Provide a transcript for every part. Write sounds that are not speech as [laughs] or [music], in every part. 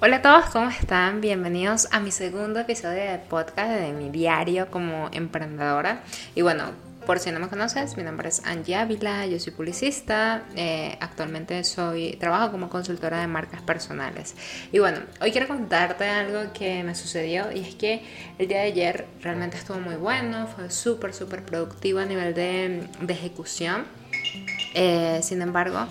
Hola a todos, ¿cómo están? Bienvenidos a mi segundo episodio de podcast de mi diario como emprendedora. Y bueno, por si no me conoces, mi nombre es Angie Ávila, yo soy publicista, eh, actualmente soy, trabajo como consultora de marcas personales. Y bueno, hoy quiero contarte algo que me sucedió y es que el día de ayer realmente estuvo muy bueno, fue súper, súper productivo a nivel de, ejecución. Eh, sin embargo,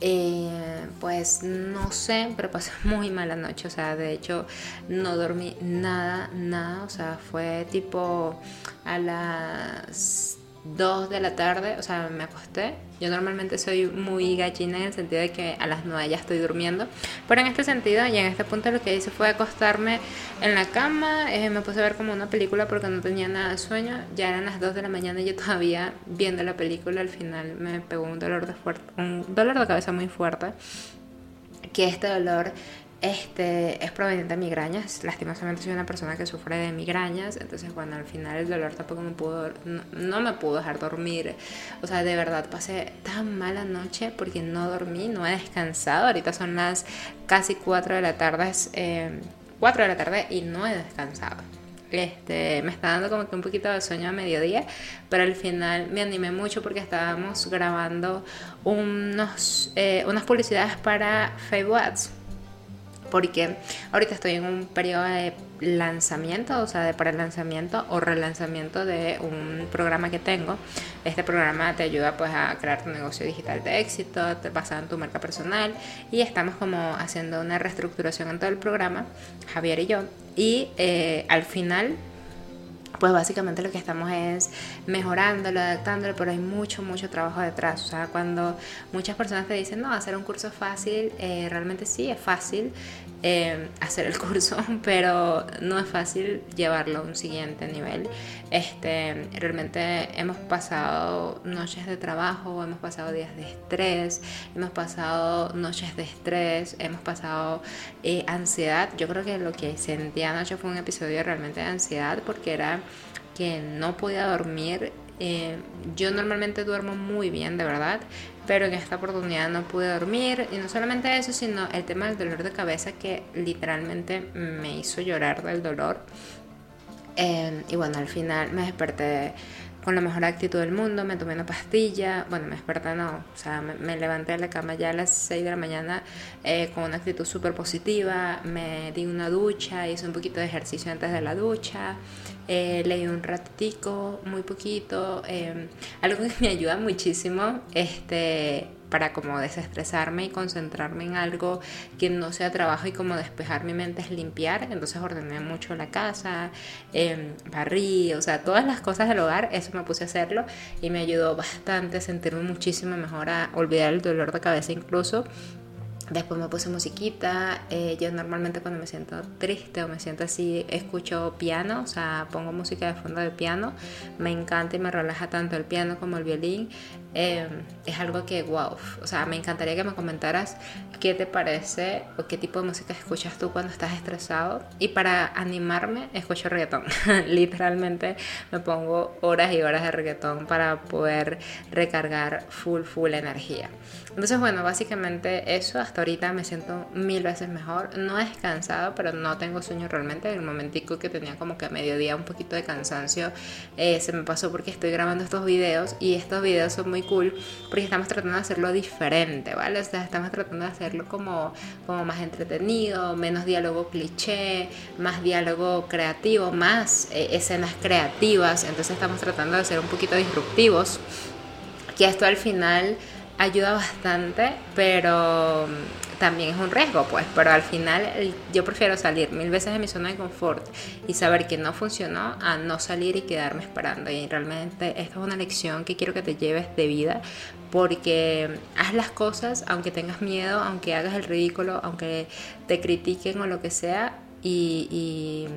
eh, pues no sé, pero pasé [laughs] muy mala noche, o sea, de hecho no dormí nada, nada, o sea, fue tipo a las 2 de la tarde, o sea, me acosté. Yo normalmente soy muy gallina en el sentido de que a las 9 ya estoy durmiendo. Pero en este sentido y en este punto lo que hice fue acostarme en la cama. Eh, me puse a ver como una película porque no tenía nada de sueño. Ya eran las 2 de la mañana y yo todavía viendo la película. Al final me pegó un dolor de, fuerte, un dolor de cabeza muy fuerte. Que este dolor este es proveniente de migrañas. Lastimosamente soy una persona que sufre de migrañas, entonces bueno, al final el dolor tampoco me pudo, no, me pudo dejar dormir. O sea, de verdad pasé tan mala noche porque no dormí, no he descansado. Ahorita son las casi 4 de la tarde, eh, 4 de la tarde y no he descansado. Este, me está dando como que un poquito de sueño a mediodía, pero al final me animé mucho porque estábamos grabando unos, eh, unas publicidades para Facebook Ads porque ahorita estoy en un periodo de lanzamiento, o sea, de pre-lanzamiento o relanzamiento de un programa que tengo. Este programa te ayuda pues a crear tu negocio digital de éxito, pasa en tu marca personal y estamos como haciendo una reestructuración en todo el programa, Javier y yo. Y eh, al final pues básicamente lo que estamos es mejorándolo, adaptándolo, pero hay mucho, mucho trabajo detrás. O sea, cuando muchas personas te dicen, no, hacer un curso es fácil, eh, realmente sí es fácil eh, hacer el [laughs] curso, pero no es fácil llevarlo a un siguiente nivel. Este, realmente hemos pasado noches de trabajo, hemos pasado días de estrés, hemos pasado noches de estrés, hemos pasado eh, ansiedad. Yo creo que lo que sentí anoche fue un episodio realmente de ansiedad porque era que no podía dormir. Eh, yo normalmente duermo muy bien, de verdad, pero en esta oportunidad no pude dormir. Y no solamente eso, sino el tema del dolor de cabeza que literalmente me hizo llorar del dolor. Eh, y bueno, al final me desperté con la mejor actitud del mundo, me tomé una pastilla, bueno, me desperté no, o sea, me, levanté de la cama ya a las 6 de la mañana eh, con una actitud súper positiva, me di una ducha, hice un poquito de ejercicio antes de la ducha, eh, leí un ratico, muy poquito, eh, algo que me ayuda muchísimo, este para como desestresarme y concentrarme en algo que no sea trabajo y como despejar mi mente es limpiar. Entonces ordené mucho la casa, eh, barrí, o sea, todas las cosas del hogar, eso me puse a hacerlo y me ayudó bastante a sentirme muchísimo mejor, a olvidar el dolor de cabeza incluso Después me puse musiquita. Eh, yo normalmente cuando me siento triste o me siento así, escucho piano, o sea, pongo música de fondo de piano. Me encanta y me relaja tanto el piano como el violín. Em, es algo que, wow, o sea, me encantaría que me comentaras qué te parece o qué tipo de música escuchas tú cuando estás estresado. Y para animarme, escucho reggaetón. [laughs] Literalmente me pongo horas y horas de reggaetón para poder recargar full, full energía. Entonces, bueno, básicamente eso, hasta ahorita me siento mil veces mejor. No he descansado, pero no tengo sueño realmente. En el momentico que tenía como que a mediodía un poquito de cansancio, eh, se me pasó porque estoy grabando estos videos y estos videos son muy cool porque estamos tratando de hacerlo diferente, ¿vale? O sea, estamos tratando de hacerlo como, como más entretenido, menos diálogo cliché, más diálogo creativo, más eh, escenas creativas. Entonces estamos tratando de ser un poquito disruptivos. Que esto al final ayuda bastante, pero mm, también es un riesgo, pues. Pero al final yo prefiero salir mil veces de mi zona de confort y saber que no funcionó a no salir y quedarme esperando. Y realmente esta es una lección que quiero que te lleves de vida porque haz las cosas aunque tengas miedo, aunque hagas el ridículo, aunque te critiquen o lo que sea. Y, y,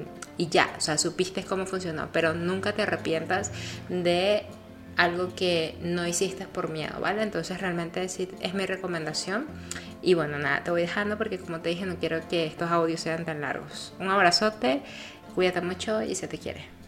y ya, o sea, supiste cómo funcionó, pero nunca te arrepientas de algo que no hiciste por miedo, ¿vale? Entonces realmente es, es mi recomendación. Y bueno, nada, te voy dejando porque como te dije no quiero que estos audios sean tan largos. Un abrazote, cuídate mucho y se te quiere.